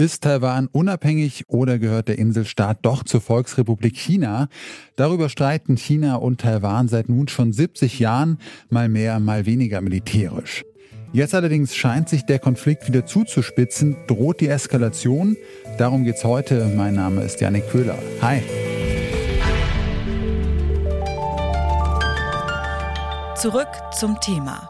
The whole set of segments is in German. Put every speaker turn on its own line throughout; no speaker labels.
Ist Taiwan unabhängig oder gehört der Inselstaat doch zur Volksrepublik China? Darüber streiten China und Taiwan seit nun schon 70 Jahren, mal mehr, mal weniger militärisch. Jetzt allerdings scheint sich der Konflikt wieder zuzuspitzen, droht die Eskalation. Darum geht's heute. Mein Name ist Janik Köhler. Hi.
Zurück zum Thema.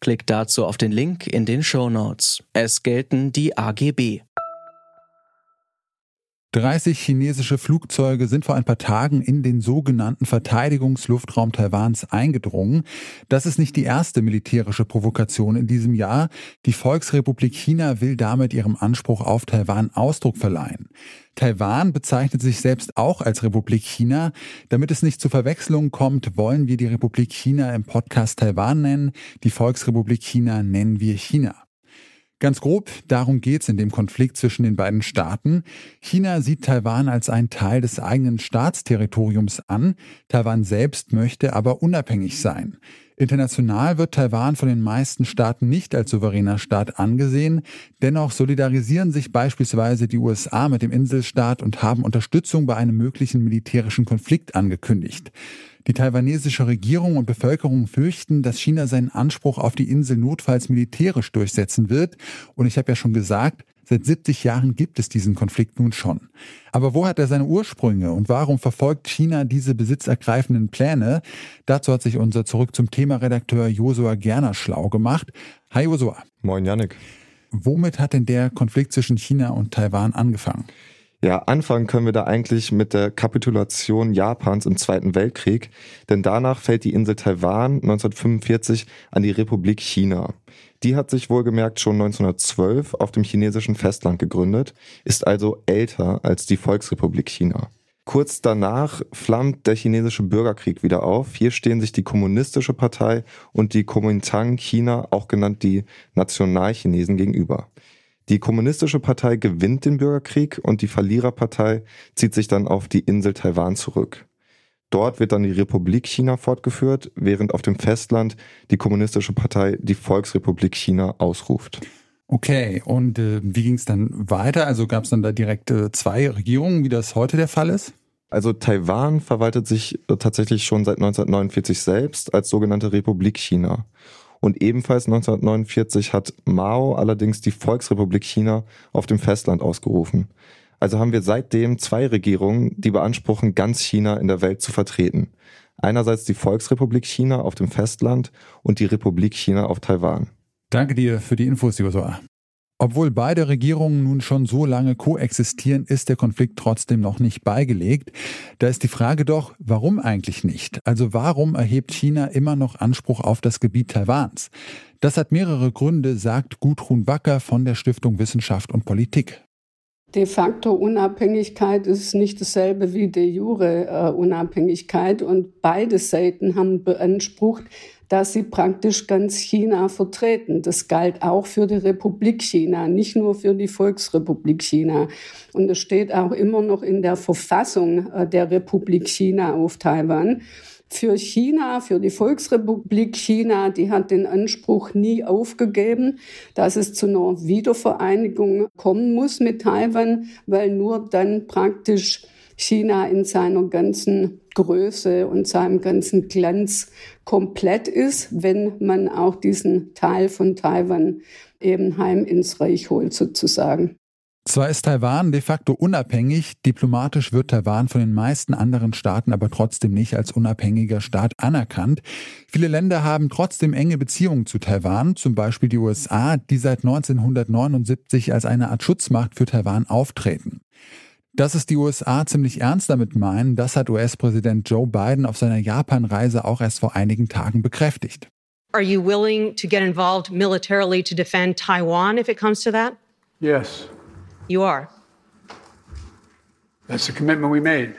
Klickt dazu auf den Link in den Show Notes. Es gelten die AGB.
30 chinesische Flugzeuge sind vor ein paar Tagen in den sogenannten Verteidigungsluftraum Taiwans eingedrungen. Das ist nicht die erste militärische Provokation in diesem Jahr. Die Volksrepublik China will damit ihrem Anspruch auf Taiwan Ausdruck verleihen. Taiwan bezeichnet sich selbst auch als Republik China. Damit es nicht zu Verwechslungen kommt, wollen wir die Republik China im Podcast Taiwan nennen. Die Volksrepublik China nennen wir China. Ganz grob, darum geht's in dem Konflikt zwischen den beiden Staaten. China sieht Taiwan als einen Teil des eigenen Staatsterritoriums an. Taiwan selbst möchte aber unabhängig sein. International wird Taiwan von den meisten Staaten nicht als souveräner Staat angesehen. Dennoch solidarisieren sich beispielsweise die USA mit dem Inselstaat und haben Unterstützung bei einem möglichen militärischen Konflikt angekündigt. Die taiwanesische Regierung und Bevölkerung fürchten, dass China seinen Anspruch auf die Insel notfalls militärisch durchsetzen wird. Und ich habe ja schon gesagt, seit 70 Jahren gibt es diesen Konflikt nun schon. Aber wo hat er seine Ursprünge und warum verfolgt China diese besitzergreifenden Pläne? Dazu hat sich unser Zurück zum Thema Redakteur Josua Gerner schlau gemacht. Hi Josua.
Moin Yannick.
Womit hat denn der Konflikt zwischen China und Taiwan angefangen?
Ja, anfangen können wir da eigentlich mit der Kapitulation Japans im Zweiten Weltkrieg, denn danach fällt die Insel Taiwan 1945 an die Republik China. Die hat sich wohlgemerkt schon 1912 auf dem chinesischen Festland gegründet, ist also älter als die Volksrepublik China. Kurz danach flammt der chinesische Bürgerkrieg wieder auf. Hier stehen sich die kommunistische Partei und die Kuomintang China, auch genannt die Nationalchinesen, gegenüber. Die kommunistische Partei gewinnt den Bürgerkrieg und die Verliererpartei zieht sich dann auf die Insel Taiwan zurück. Dort wird dann die Republik China fortgeführt, während auf dem Festland die kommunistische Partei die Volksrepublik China ausruft.
Okay, und äh, wie ging es dann weiter? Also gab es dann da direkt äh, zwei Regierungen, wie das heute der Fall ist?
Also Taiwan verwaltet sich äh, tatsächlich schon seit 1949 selbst als sogenannte Republik China. Und ebenfalls 1949 hat Mao allerdings die Volksrepublik China auf dem Festland ausgerufen. Also haben wir seitdem zwei Regierungen, die beanspruchen, ganz China in der Welt zu vertreten. Einerseits die Volksrepublik China auf dem Festland und die Republik China auf Taiwan.
Danke dir für die Infos, Josua. Obwohl beide Regierungen nun schon so lange koexistieren, ist der Konflikt trotzdem noch nicht beigelegt. Da ist die Frage doch, warum eigentlich nicht? Also warum erhebt China immer noch Anspruch auf das Gebiet Taiwans? Das hat mehrere Gründe, sagt Gudrun Wacker von der Stiftung Wissenschaft und Politik.
De facto Unabhängigkeit ist nicht dasselbe wie de jure äh, Unabhängigkeit und beide Seiten haben beansprucht, dass sie praktisch ganz China vertreten. Das galt auch für die Republik China, nicht nur für die Volksrepublik China. Und es steht auch immer noch in der Verfassung äh, der Republik China auf Taiwan. Für China, für die Volksrepublik China, die hat den Anspruch nie aufgegeben, dass es zu einer Wiedervereinigung kommen muss mit Taiwan, weil nur dann praktisch China in seiner ganzen Größe und seinem ganzen Glanz komplett ist, wenn man auch diesen Teil von Taiwan eben heim ins Reich holt sozusagen.
Zwar ist Taiwan de facto unabhängig, diplomatisch wird Taiwan von den meisten anderen Staaten aber trotzdem nicht als unabhängiger Staat anerkannt. Viele Länder haben trotzdem enge Beziehungen zu Taiwan, zum Beispiel die USA, die seit 1979 als eine Art Schutzmacht für Taiwan auftreten. Dass es die USA ziemlich ernst damit meinen, das hat US-Präsident Joe Biden auf seiner Japan-Reise auch erst vor einigen Tagen bekräftigt.
Are you willing to get involved militarily to defend Taiwan if it comes to that?
Yes.
You are.
That's the commitment we made.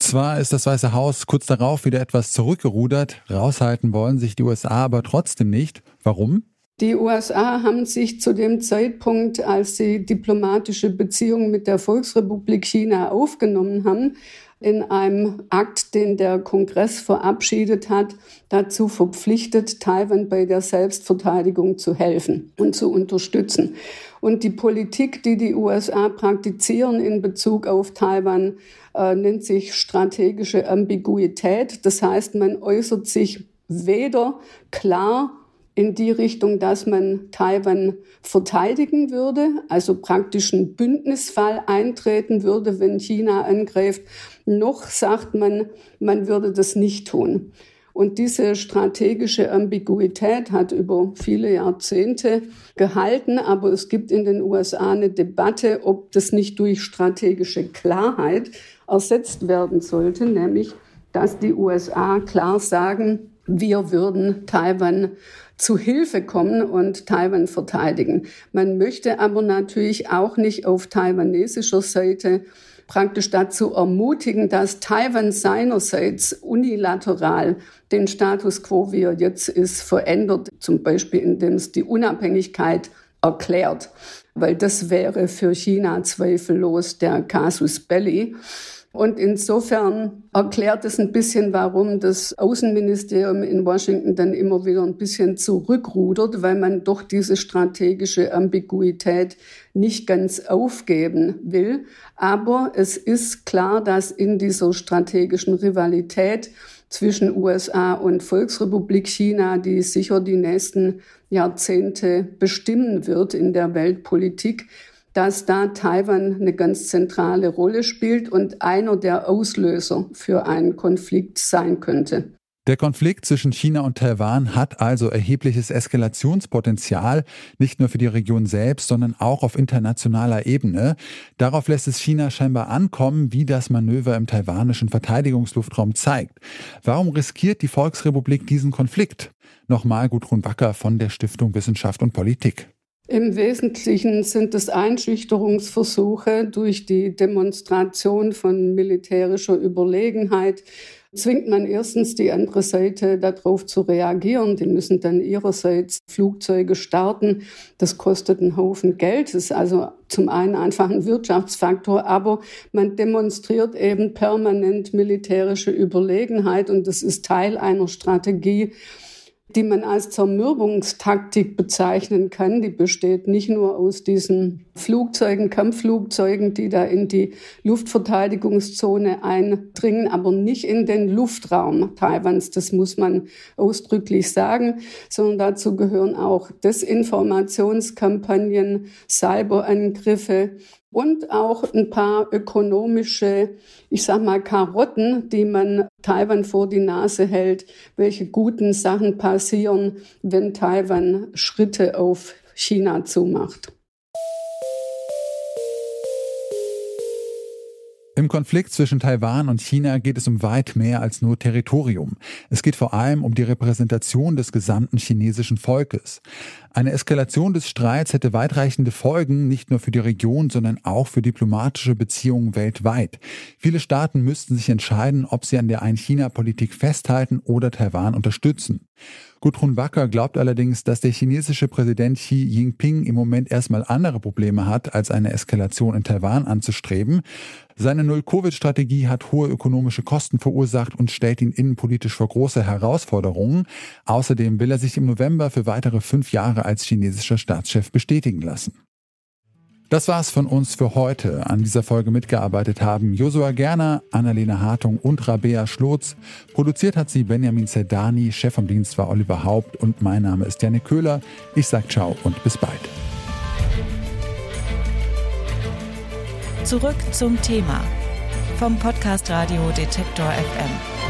Zwar ist das Weiße Haus kurz darauf wieder etwas zurückgerudert, raushalten wollen sich die USA aber trotzdem nicht. Warum?
Die USA haben sich zu dem Zeitpunkt, als sie diplomatische Beziehungen mit der Volksrepublik China aufgenommen haben, in einem Akt, den der Kongress verabschiedet hat, dazu verpflichtet, Taiwan bei der Selbstverteidigung zu helfen und zu unterstützen. Und die Politik, die die USA praktizieren in Bezug auf Taiwan, äh, nennt sich strategische Ambiguität. Das heißt, man äußert sich weder klar in die Richtung, dass man Taiwan verteidigen würde, also praktisch einen Bündnisfall eintreten würde, wenn China angreift, noch sagt man, man würde das nicht tun. Und diese strategische Ambiguität hat über viele Jahrzehnte gehalten, aber es gibt in den USA eine Debatte, ob das nicht durch strategische Klarheit ersetzt werden sollte, nämlich dass die USA klar sagen, wir würden Taiwan zu Hilfe kommen und Taiwan verteidigen. Man möchte aber natürlich auch nicht auf taiwanesischer Seite praktisch dazu ermutigen, dass Taiwan seinerseits unilateral den Status quo, wie er jetzt ist, verändert, zum Beispiel indem es die Unabhängigkeit erklärt, weil das wäre für China zweifellos der Casus Belli. Und insofern erklärt es ein bisschen, warum das Außenministerium in Washington dann immer wieder ein bisschen zurückrudert, weil man doch diese strategische Ambiguität nicht ganz aufgeben will. Aber es ist klar, dass in dieser strategischen Rivalität zwischen USA und Volksrepublik China, die sicher die nächsten Jahrzehnte bestimmen wird in der Weltpolitik, dass da Taiwan eine ganz zentrale Rolle spielt und einer der Auslöser für einen Konflikt sein könnte.
Der Konflikt zwischen China und Taiwan hat also erhebliches Eskalationspotenzial, nicht nur für die Region selbst, sondern auch auf internationaler Ebene. Darauf lässt es China scheinbar ankommen, wie das Manöver im taiwanischen Verteidigungsluftraum zeigt. Warum riskiert die Volksrepublik diesen Konflikt? Nochmal Gudrun Wacker von der Stiftung Wissenschaft und Politik.
Im Wesentlichen sind es Einschüchterungsversuche durch die Demonstration von militärischer Überlegenheit. Zwingt man erstens die andere Seite darauf zu reagieren. Die müssen dann ihrerseits Flugzeuge starten. Das kostet einen Haufen Geld. Das ist also zum einen einfach ein Wirtschaftsfaktor, aber man demonstriert eben permanent militärische Überlegenheit und das ist Teil einer Strategie, die man als Zermürbungstaktik bezeichnen kann. Die besteht nicht nur aus diesen Flugzeugen, Kampfflugzeugen, die da in die Luftverteidigungszone eindringen, aber nicht in den Luftraum Taiwans. Das muss man ausdrücklich sagen, sondern dazu gehören auch Desinformationskampagnen, Cyberangriffe, und auch ein paar ökonomische, ich sag mal, Karotten, die man Taiwan vor die Nase hält, welche guten Sachen passieren, wenn Taiwan Schritte auf China zumacht.
Im Konflikt zwischen Taiwan und China geht es um weit mehr als nur Territorium. Es geht vor allem um die Repräsentation des gesamten chinesischen Volkes. Eine Eskalation des Streits hätte weitreichende Folgen, nicht nur für die Region, sondern auch für diplomatische Beziehungen weltweit. Viele Staaten müssten sich entscheiden, ob sie an der Ein-China-Politik festhalten oder Taiwan unterstützen. Gudrun Wacker glaubt allerdings, dass der chinesische Präsident Xi Jinping im Moment erstmal andere Probleme hat, als eine Eskalation in Taiwan anzustreben. Seine Null-Covid-Strategie hat hohe ökonomische Kosten verursacht und stellt ihn innenpolitisch vor große Herausforderungen. Außerdem will er sich im November für weitere fünf Jahre als chinesischer Staatschef bestätigen lassen. Das war's von uns für heute. An dieser Folge mitgearbeitet haben Josua Gerner, Annalena Hartung und Rabea Schlotz. Produziert hat sie Benjamin Zerdani, Chef vom Dienst war Oliver Haupt und mein Name ist Janik Köhler. Ich sag ciao und bis bald.
Zurück zum Thema vom Podcast Radio Detektor FM.